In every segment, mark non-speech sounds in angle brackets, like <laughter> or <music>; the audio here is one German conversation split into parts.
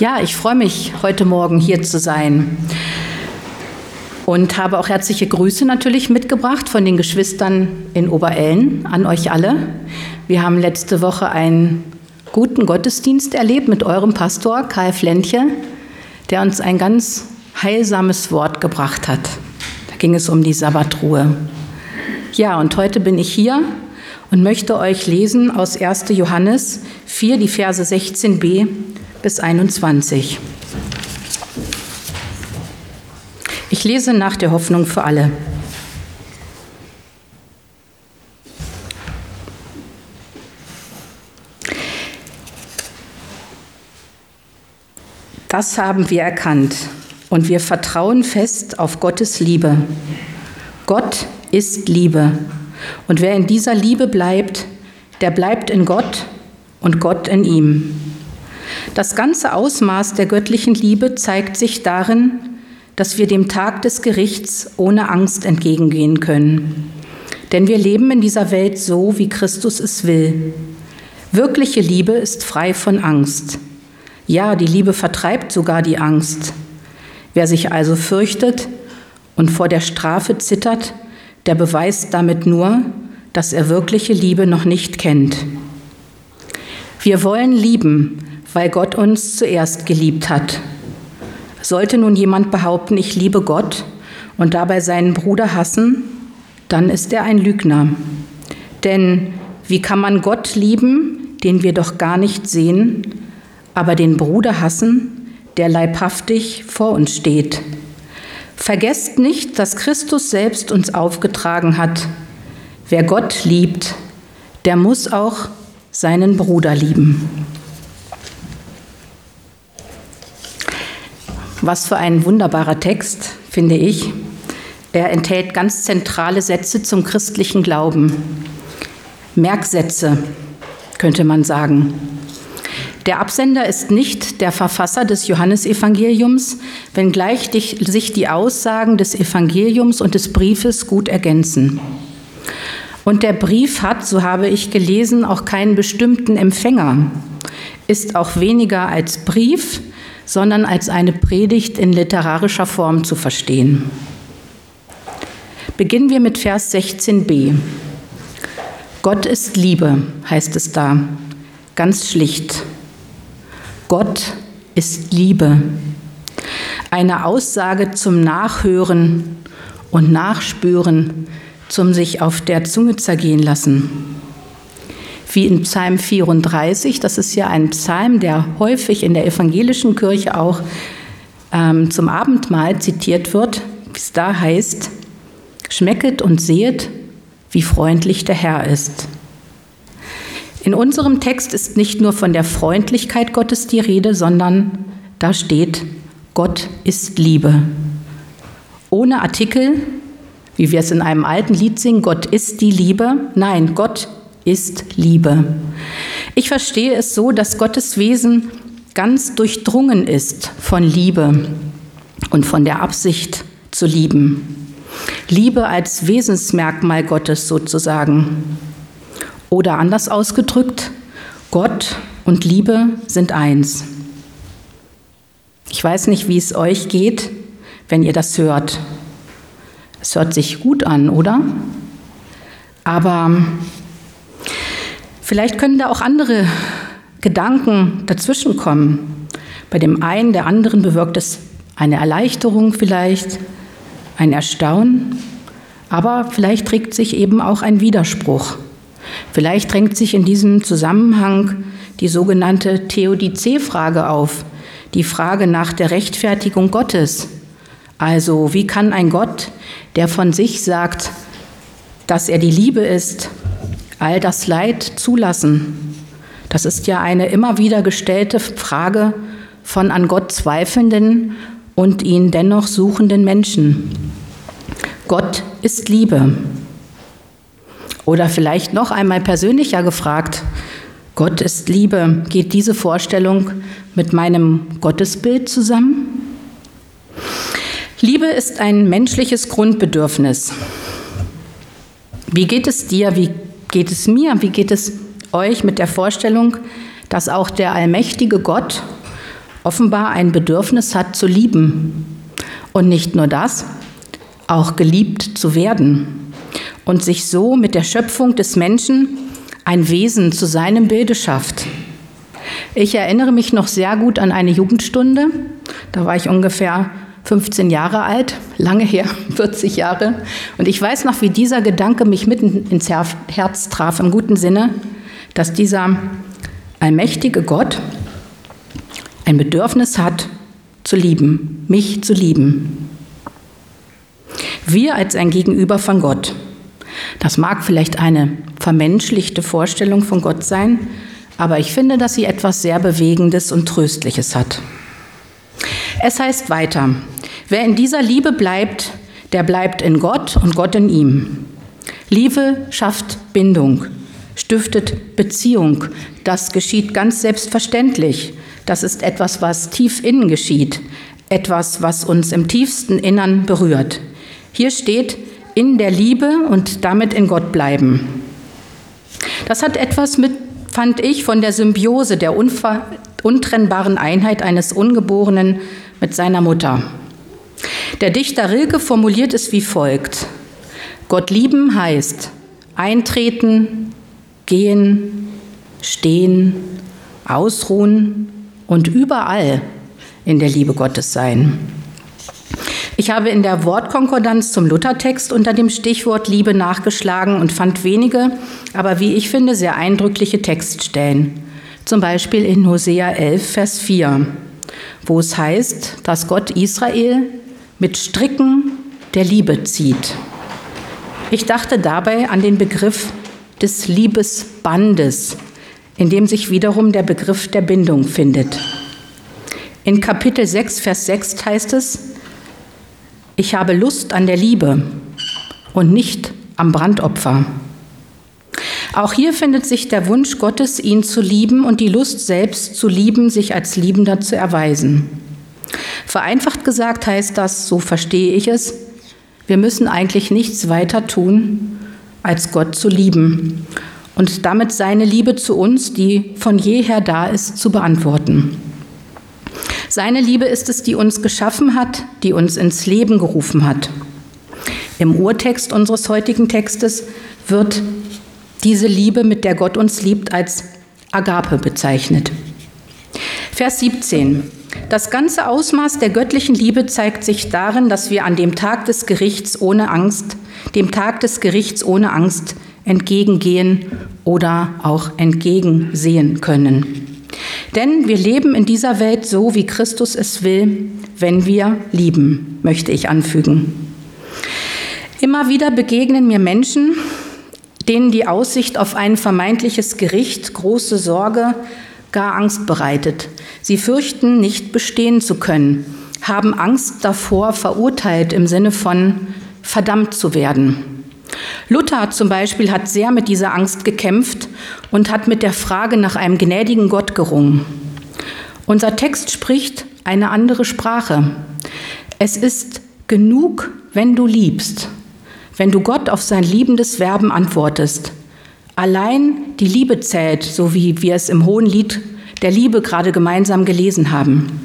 Ja, ich freue mich, heute Morgen hier zu sein und habe auch herzliche Grüße natürlich mitgebracht von den Geschwistern in Oberellen an euch alle. Wir haben letzte Woche einen guten Gottesdienst erlebt mit eurem Pastor Karl Flentje, der uns ein ganz heilsames Wort gebracht hat. Da ging es um die Sabbatruhe. Ja, und heute bin ich hier und möchte euch lesen aus 1. Johannes 4, die Verse 16b bis 21. Ich lese nach der Hoffnung für alle. Das haben wir erkannt und wir vertrauen fest auf Gottes Liebe. Gott ist Liebe und wer in dieser Liebe bleibt, der bleibt in Gott und Gott in ihm. Das ganze Ausmaß der göttlichen Liebe zeigt sich darin, dass wir dem Tag des Gerichts ohne Angst entgegengehen können. Denn wir leben in dieser Welt so, wie Christus es will. Wirkliche Liebe ist frei von Angst. Ja, die Liebe vertreibt sogar die Angst. Wer sich also fürchtet und vor der Strafe zittert, der beweist damit nur, dass er wirkliche Liebe noch nicht kennt. Wir wollen lieben, weil Gott uns zuerst geliebt hat. Sollte nun jemand behaupten, ich liebe Gott und dabei seinen Bruder hassen, dann ist er ein Lügner. Denn wie kann man Gott lieben, den wir doch gar nicht sehen, aber den Bruder hassen, der leibhaftig vor uns steht? Vergesst nicht, dass Christus selbst uns aufgetragen hat. Wer Gott liebt, der muss auch seinen Bruder lieben. Was für ein wunderbarer Text, finde ich. Er enthält ganz zentrale Sätze zum christlichen Glauben. Merksätze, könnte man sagen. Der Absender ist nicht der Verfasser des Johannesevangeliums, wenngleich sich die Aussagen des Evangeliums und des Briefes gut ergänzen. Und der Brief hat, so habe ich gelesen, auch keinen bestimmten Empfänger, ist auch weniger als Brief, sondern als eine Predigt in literarischer Form zu verstehen. Beginnen wir mit Vers 16b. Gott ist Liebe, heißt es da, ganz schlicht. Gott ist Liebe. Eine Aussage zum Nachhören und Nachspüren, zum sich auf der Zunge zergehen lassen wie in Psalm 34. Das ist ja ein Psalm, der häufig in der evangelischen Kirche auch ähm, zum Abendmahl zitiert wird, wie es da heißt, schmecket und sehet, wie freundlich der Herr ist. In unserem Text ist nicht nur von der Freundlichkeit Gottes die Rede, sondern da steht, Gott ist Liebe. Ohne Artikel, wie wir es in einem alten Lied singen, Gott ist die Liebe. Nein, Gott ist Liebe. Ich verstehe es so, dass Gottes Wesen ganz durchdrungen ist von Liebe und von der Absicht zu lieben. Liebe als Wesensmerkmal Gottes sozusagen. Oder anders ausgedrückt, Gott und Liebe sind eins. Ich weiß nicht, wie es euch geht, wenn ihr das hört. Es hört sich gut an, oder? Aber Vielleicht können da auch andere Gedanken dazwischenkommen. Bei dem einen, der anderen bewirkt es eine Erleichterung vielleicht, ein Erstaunen, aber vielleicht trägt sich eben auch ein Widerspruch. Vielleicht drängt sich in diesem Zusammenhang die sogenannte Theodizee-Frage auf, die Frage nach der Rechtfertigung Gottes. Also wie kann ein Gott, der von sich sagt, dass er die Liebe ist, all das Leid zulassen? Das ist ja eine immer wieder gestellte Frage von an Gott zweifelnden und ihn dennoch suchenden Menschen. Gott ist Liebe. Oder vielleicht noch einmal persönlicher gefragt, Gott ist Liebe, geht diese Vorstellung mit meinem Gottesbild zusammen? Liebe ist ein menschliches Grundbedürfnis. Wie geht es dir, wie geht es mir, wie geht es euch mit der Vorstellung, dass auch der allmächtige Gott offenbar ein Bedürfnis hat zu lieben. Und nicht nur das, auch geliebt zu werden und sich so mit der Schöpfung des Menschen ein Wesen zu seinem Bilde schafft. Ich erinnere mich noch sehr gut an eine Jugendstunde. Da war ich ungefähr 15 Jahre alt, lange her, <laughs> 40 Jahre. Und ich weiß noch, wie dieser Gedanke mich mitten ins Herz traf, im guten Sinne, dass dieser allmächtige Gott ein Bedürfnis hat, zu lieben, mich zu lieben. Wir als ein Gegenüber von Gott. Das mag vielleicht eine vermenschlichte Vorstellung von Gott sein, aber ich finde, dass sie etwas sehr Bewegendes und Tröstliches hat. Es heißt weiter, wer in dieser Liebe bleibt, der bleibt in Gott und Gott in ihm. Liebe schafft Bindung, stiftet Beziehung. Das geschieht ganz selbstverständlich. Das ist etwas, was tief innen geschieht, etwas, was uns im tiefsten Innern berührt. Hier steht, in der Liebe und damit in Gott bleiben. Das hat etwas mit, fand ich, von der Symbiose, der untrennbaren Einheit eines Ungeborenen mit seiner Mutter. Der Dichter Rilke formuliert es wie folgt. Gott lieben heißt eintreten, gehen, stehen, ausruhen und überall in der Liebe Gottes sein. Ich habe in der Wortkonkordanz zum Luthertext unter dem Stichwort Liebe nachgeschlagen und fand wenige, aber wie ich finde, sehr eindrückliche Textstellen. Zum Beispiel in Hosea 11, Vers 4, wo es heißt, dass Gott Israel mit Stricken der Liebe zieht. Ich dachte dabei an den Begriff des Liebesbandes, in dem sich wiederum der Begriff der Bindung findet. In Kapitel 6, Vers 6 heißt es, ich habe Lust an der Liebe und nicht am Brandopfer. Auch hier findet sich der Wunsch Gottes, ihn zu lieben und die Lust selbst zu lieben, sich als Liebender zu erweisen. Vereinfacht gesagt heißt das, so verstehe ich es, wir müssen eigentlich nichts weiter tun, als Gott zu lieben und damit seine Liebe zu uns, die von jeher da ist, zu beantworten. Seine Liebe ist es, die uns geschaffen hat, die uns ins Leben gerufen hat. Im Urtext unseres heutigen Textes wird diese Liebe, mit der Gott uns liebt, als Agape bezeichnet. Vers 17. Das ganze Ausmaß der göttlichen Liebe zeigt sich darin, dass wir an dem Tag des Gerichts ohne Angst, dem Tag des Gerichts ohne Angst entgegengehen oder auch entgegensehen können. Denn wir leben in dieser Welt so, wie Christus es will, wenn wir lieben, möchte ich anfügen. Immer wieder begegnen mir Menschen, denen die Aussicht auf ein vermeintliches Gericht große Sorge, gar Angst bereitet. Sie fürchten, nicht bestehen zu können, haben Angst davor, verurteilt im Sinne von verdammt zu werden. Luther zum Beispiel hat sehr mit dieser Angst gekämpft und hat mit der Frage nach einem gnädigen Gott gerungen. Unser Text spricht eine andere Sprache. Es ist genug, wenn du liebst, wenn du Gott auf sein liebendes Verben antwortest. Allein die Liebe zählt, so wie wir es im Hohen Lied der Liebe gerade gemeinsam gelesen haben.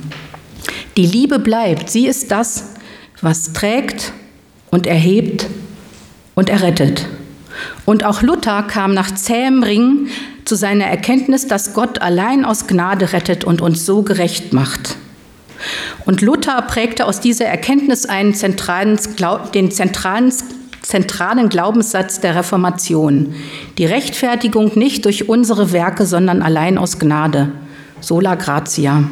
Die Liebe bleibt, sie ist das, was trägt und erhebt und errettet. Und auch Luther kam nach zähem Ringen zu seiner Erkenntnis, dass Gott allein aus Gnade rettet und uns so gerecht macht. Und Luther prägte aus dieser Erkenntnis einen zentralen, den zentralen, zentralen Glaubenssatz der Reformation. Die Rechtfertigung nicht durch unsere Werke, sondern allein aus Gnade. Sola gratia.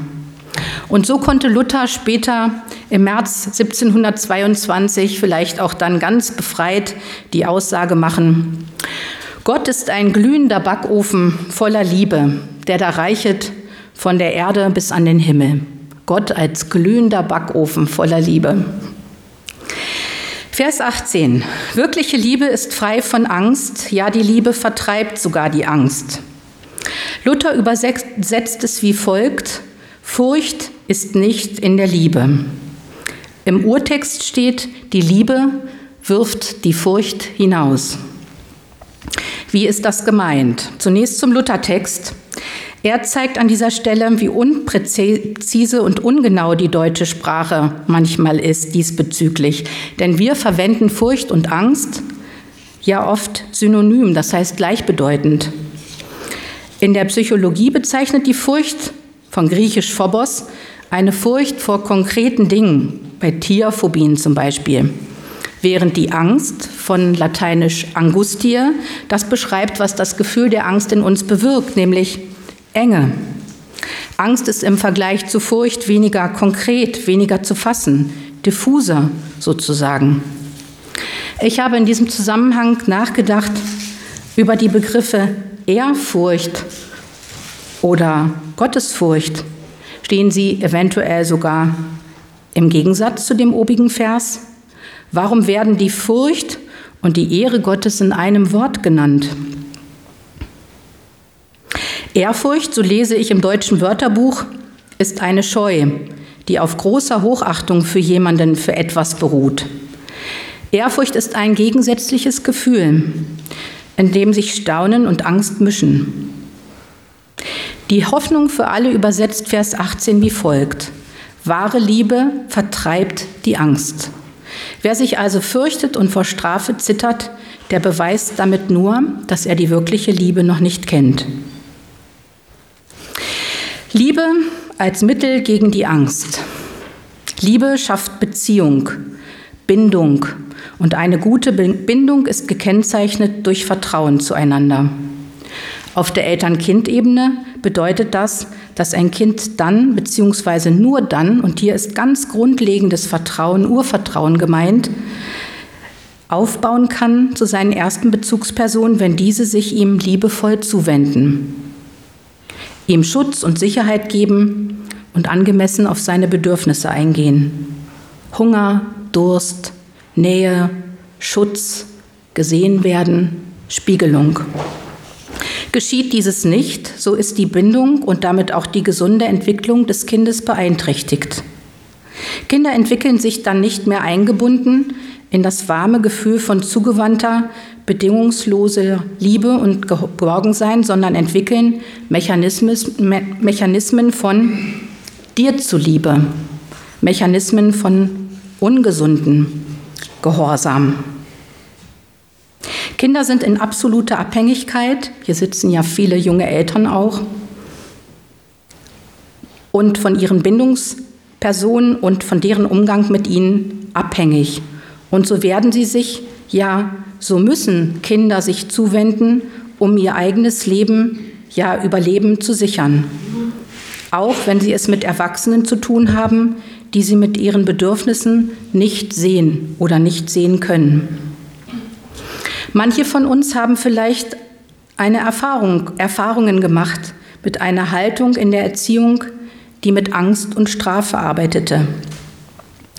Und so konnte Luther später im März 1722 vielleicht auch dann ganz befreit die Aussage machen, Gott ist ein glühender Backofen voller Liebe, der da reichet von der Erde bis an den Himmel. Gott als glühender Backofen voller Liebe. Vers 18. Wirkliche Liebe ist frei von Angst, ja die Liebe vertreibt sogar die Angst. Luther übersetzt es wie folgt, Furcht ist nicht in der Liebe. Im Urtext steht, die Liebe wirft die Furcht hinaus. Wie ist das gemeint? Zunächst zum Luthertext. Er zeigt an dieser Stelle, wie unpräzise und ungenau die deutsche Sprache manchmal ist diesbezüglich. Denn wir verwenden Furcht und Angst ja oft synonym, das heißt gleichbedeutend. In der Psychologie bezeichnet die Furcht von griechisch Phobos eine Furcht vor konkreten Dingen, bei Tierphobien zum Beispiel. Während die Angst von lateinisch Angustie das beschreibt, was das Gefühl der Angst in uns bewirkt, nämlich Enge. Angst ist im Vergleich zu Furcht weniger konkret, weniger zu fassen, diffuser sozusagen. Ich habe in diesem Zusammenhang nachgedacht über die Begriffe Ehrfurcht oder Gottesfurcht. Stehen sie eventuell sogar im Gegensatz zu dem obigen Vers? Warum werden die Furcht und die Ehre Gottes in einem Wort genannt? Ehrfurcht, so lese ich im deutschen Wörterbuch, ist eine Scheu, die auf großer Hochachtung für jemanden, für etwas beruht. Ehrfurcht ist ein gegensätzliches Gefühl, in dem sich Staunen und Angst mischen. Die Hoffnung für alle übersetzt Vers 18 wie folgt. Wahre Liebe vertreibt die Angst. Wer sich also fürchtet und vor Strafe zittert, der beweist damit nur, dass er die wirkliche Liebe noch nicht kennt. Liebe als Mittel gegen die Angst. Liebe schafft Beziehung, Bindung und eine gute Bindung ist gekennzeichnet durch Vertrauen zueinander. Auf der Eltern-Kind-Ebene bedeutet das, dass ein Kind dann, beziehungsweise nur dann, und hier ist ganz grundlegendes Vertrauen, Urvertrauen gemeint, aufbauen kann zu seinen ersten Bezugspersonen, wenn diese sich ihm liebevoll zuwenden ihm Schutz und Sicherheit geben und angemessen auf seine Bedürfnisse eingehen. Hunger, Durst, Nähe, Schutz, gesehen werden, Spiegelung. Geschieht dieses nicht, so ist die Bindung und damit auch die gesunde Entwicklung des Kindes beeinträchtigt. Kinder entwickeln sich dann nicht mehr eingebunden in das warme Gefühl von zugewandter, bedingungslose Liebe und Geborgensein, sondern entwickeln Mechanismen von dir zuliebe, Mechanismen von ungesunden Gehorsam. Kinder sind in absoluter Abhängigkeit, hier sitzen ja viele junge Eltern auch, und von ihren Bindungspersonen und von deren Umgang mit ihnen abhängig. Und so werden sie sich ja so müssen Kinder sich zuwenden, um ihr eigenes Leben, ja Überleben zu sichern. Auch wenn sie es mit Erwachsenen zu tun haben, die sie mit ihren Bedürfnissen nicht sehen oder nicht sehen können. Manche von uns haben vielleicht eine Erfahrung, Erfahrungen gemacht mit einer Haltung in der Erziehung, die mit Angst und Strafe arbeitete.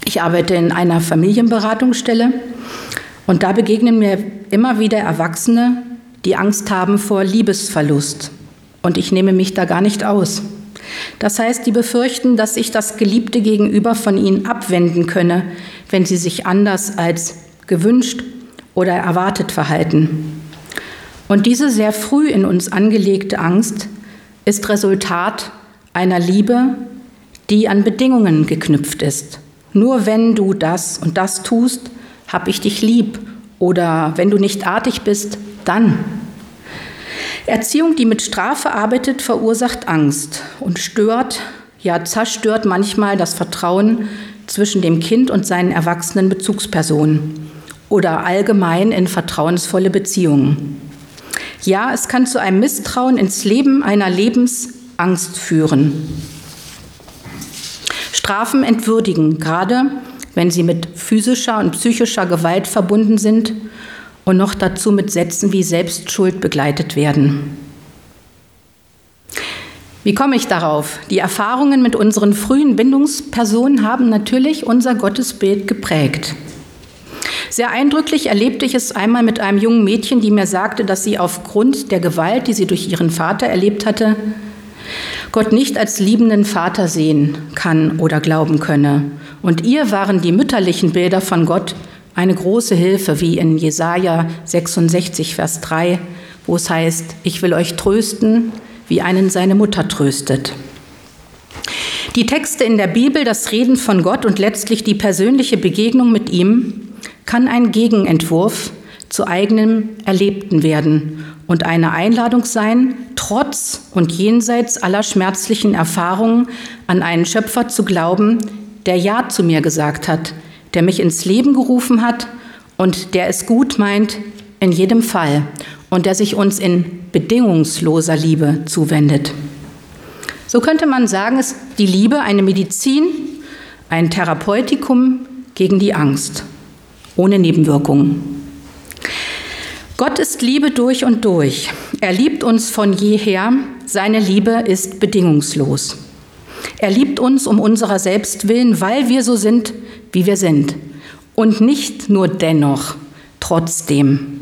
Ich arbeite in einer Familienberatungsstelle und da begegnen mir immer wieder Erwachsene, die Angst haben vor Liebesverlust. Und ich nehme mich da gar nicht aus. Das heißt, die befürchten, dass sich das Geliebte gegenüber von ihnen abwenden könne, wenn sie sich anders als gewünscht oder erwartet verhalten. Und diese sehr früh in uns angelegte Angst ist Resultat einer Liebe, die an Bedingungen geknüpft ist. Nur wenn du das und das tust, hab ich dich lieb oder wenn du nicht artig bist, dann. Erziehung, die mit Strafe arbeitet, verursacht Angst und stört, ja zerstört manchmal das Vertrauen zwischen dem Kind und seinen erwachsenen Bezugspersonen oder allgemein in vertrauensvolle Beziehungen. Ja, es kann zu einem Misstrauen ins Leben einer Lebensangst führen. Strafen entwürdigen, gerade wenn sie mit physischer und psychischer Gewalt verbunden sind und noch dazu mit Sätzen wie Selbstschuld begleitet werden. Wie komme ich darauf? Die Erfahrungen mit unseren frühen Bindungspersonen haben natürlich unser Gottesbild geprägt. Sehr eindrücklich erlebte ich es einmal mit einem jungen Mädchen, die mir sagte, dass sie aufgrund der Gewalt, die sie durch ihren Vater erlebt hatte, Gott nicht als liebenden Vater sehen kann oder glauben könne und ihr waren die mütterlichen Bilder von Gott eine große Hilfe, wie in Jesaja 66, Vers 3, wo es heißt: Ich will euch trösten, wie einen seine Mutter tröstet. Die Texte in der Bibel, das Reden von Gott und letztlich die persönliche Begegnung mit ihm kann ein Gegenentwurf zu eigenem Erlebten werden und eine Einladung sein, trotz und jenseits aller schmerzlichen Erfahrungen an einen Schöpfer zu glauben, der Ja zu mir gesagt hat, der mich ins Leben gerufen hat und der es gut meint in jedem Fall und der sich uns in bedingungsloser Liebe zuwendet. So könnte man sagen, ist die Liebe eine Medizin, ein Therapeutikum gegen die Angst, ohne Nebenwirkungen. Gott ist Liebe durch und durch. Er liebt uns von jeher. Seine Liebe ist bedingungslos. Er liebt uns um unserer selbst willen, weil wir so sind, wie wir sind. Und nicht nur dennoch, trotzdem.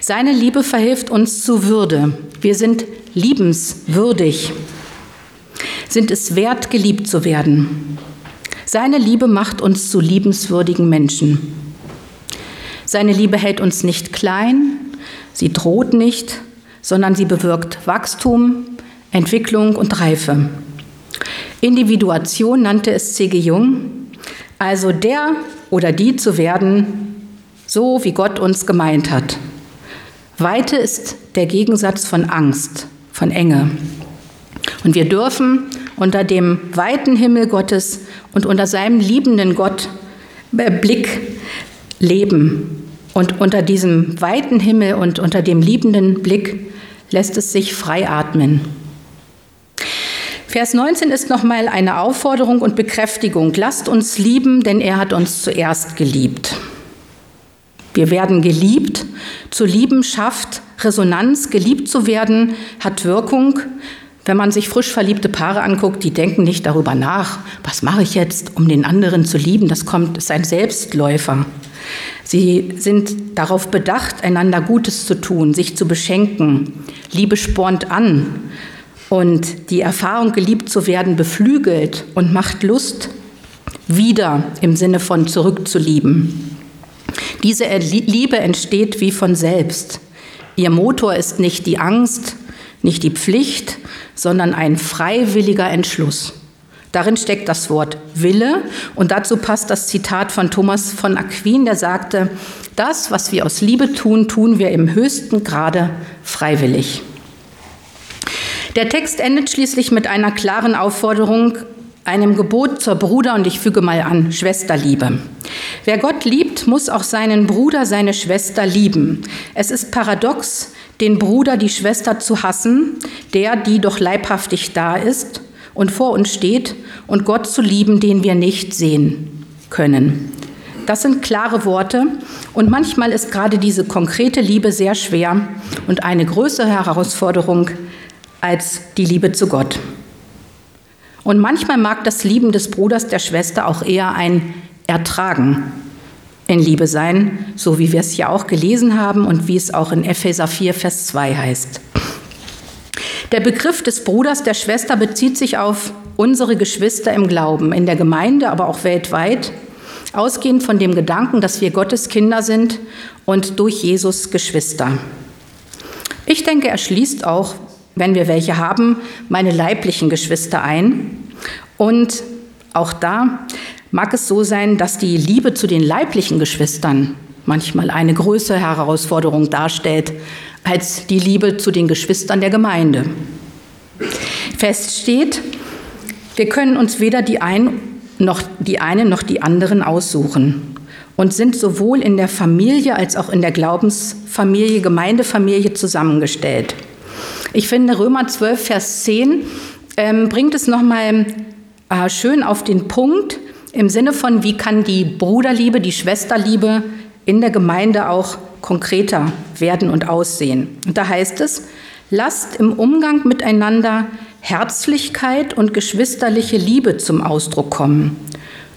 Seine Liebe verhilft uns zu Würde. Wir sind liebenswürdig, sind es wert, geliebt zu werden. Seine Liebe macht uns zu liebenswürdigen Menschen. Seine Liebe hält uns nicht klein, sie droht nicht, sondern sie bewirkt Wachstum, Entwicklung und Reife. Individuation nannte es C.G. Jung, also der oder die zu werden, so wie Gott uns gemeint hat. Weite ist der Gegensatz von Angst, von Enge. Und wir dürfen unter dem weiten Himmel Gottes und unter seinem liebenden Gott äh, Blick leben und unter diesem weiten Himmel und unter dem liebenden Blick lässt es sich frei atmen. Vers 19 ist nochmal eine Aufforderung und Bekräftigung. Lasst uns lieben, denn er hat uns zuerst geliebt. Wir werden geliebt. Zu lieben schafft Resonanz. Geliebt zu werden hat Wirkung. Wenn man sich frisch verliebte Paare anguckt, die denken nicht darüber nach, was mache ich jetzt, um den anderen zu lieben. Das kommt, ist ein Selbstläufer. Sie sind darauf bedacht, einander Gutes zu tun, sich zu beschenken. Liebe spornt an und die Erfahrung, geliebt zu werden, beflügelt und macht Lust, wieder im Sinne von zurückzulieben. Diese Liebe entsteht wie von selbst. Ihr Motor ist nicht die Angst, nicht die Pflicht, sondern ein freiwilliger Entschluss. Darin steckt das Wort Wille und dazu passt das Zitat von Thomas von Aquin, der sagte, das, was wir aus Liebe tun, tun wir im höchsten Grade freiwillig. Der Text endet schließlich mit einer klaren Aufforderung, einem Gebot zur Bruder und ich füge mal an, Schwesterliebe. Wer Gott liebt, muss auch seinen Bruder, seine Schwester lieben. Es ist paradox, den Bruder, die Schwester zu hassen, der, die doch leibhaftig da ist und vor uns steht und Gott zu lieben, den wir nicht sehen können. Das sind klare Worte und manchmal ist gerade diese konkrete Liebe sehr schwer und eine größere Herausforderung als die Liebe zu Gott. Und manchmal mag das Lieben des Bruders, der Schwester auch eher ein Ertragen in Liebe sein, so wie wir es ja auch gelesen haben und wie es auch in Epheser 4, Vers 2 heißt. Der Begriff des Bruders, der Schwester bezieht sich auf unsere Geschwister im Glauben, in der Gemeinde, aber auch weltweit, ausgehend von dem Gedanken, dass wir Gottes Kinder sind und durch Jesus Geschwister. Ich denke, er schließt auch, wenn wir welche haben, meine leiblichen Geschwister ein. Und auch da mag es so sein, dass die Liebe zu den leiblichen Geschwistern manchmal eine größere Herausforderung darstellt als die Liebe zu den Geschwistern der Gemeinde. Fest steht, wir können uns weder die, ein, noch die eine noch die anderen aussuchen und sind sowohl in der Familie als auch in der Glaubensfamilie, Gemeindefamilie zusammengestellt. Ich finde, Römer 12, Vers 10 ähm, bringt es nochmal äh, schön auf den Punkt im Sinne von, wie kann die Bruderliebe, die Schwesterliebe in der Gemeinde auch konkreter werden und aussehen. Und da heißt es, lasst im Umgang miteinander Herzlichkeit und geschwisterliche Liebe zum Ausdruck kommen.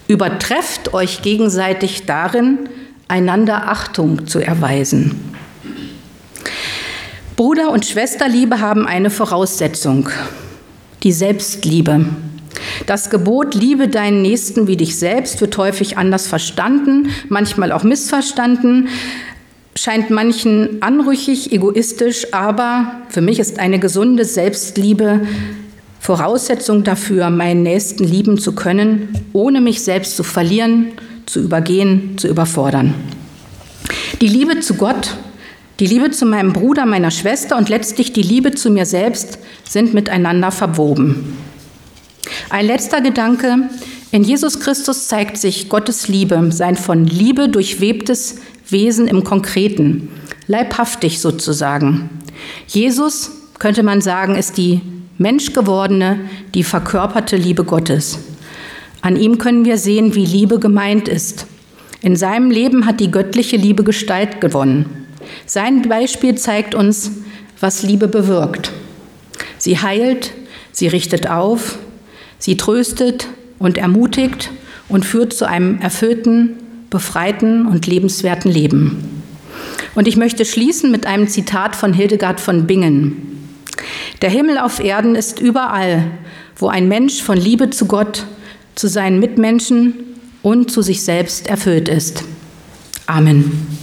Übertrefft euch gegenseitig darin, einander Achtung zu erweisen. Bruder- und Schwesterliebe haben eine Voraussetzung, die Selbstliebe. Das Gebot, liebe deinen Nächsten wie dich selbst, wird häufig anders verstanden, manchmal auch missverstanden. scheint manchen anrüchig, egoistisch, aber für mich ist eine gesunde Selbstliebe Voraussetzung dafür, meinen Nächsten lieben zu können, ohne mich selbst zu verlieren, zu übergehen, zu überfordern. Die Liebe zu Gott, die Liebe zu meinem Bruder, meiner Schwester und letztlich die Liebe zu mir selbst sind miteinander verwoben. Ein letzter Gedanke. In Jesus Christus zeigt sich Gottes Liebe, sein von Liebe durchwebtes Wesen im Konkreten, leibhaftig sozusagen. Jesus, könnte man sagen, ist die menschgewordene, die verkörperte Liebe Gottes. An ihm können wir sehen, wie Liebe gemeint ist. In seinem Leben hat die göttliche Liebe Gestalt gewonnen. Sein Beispiel zeigt uns, was Liebe bewirkt. Sie heilt, sie richtet auf, sie tröstet und ermutigt und führt zu einem erfüllten, befreiten und lebenswerten Leben. Und ich möchte schließen mit einem Zitat von Hildegard von Bingen. Der Himmel auf Erden ist überall, wo ein Mensch von Liebe zu Gott, zu seinen Mitmenschen und zu sich selbst erfüllt ist. Amen.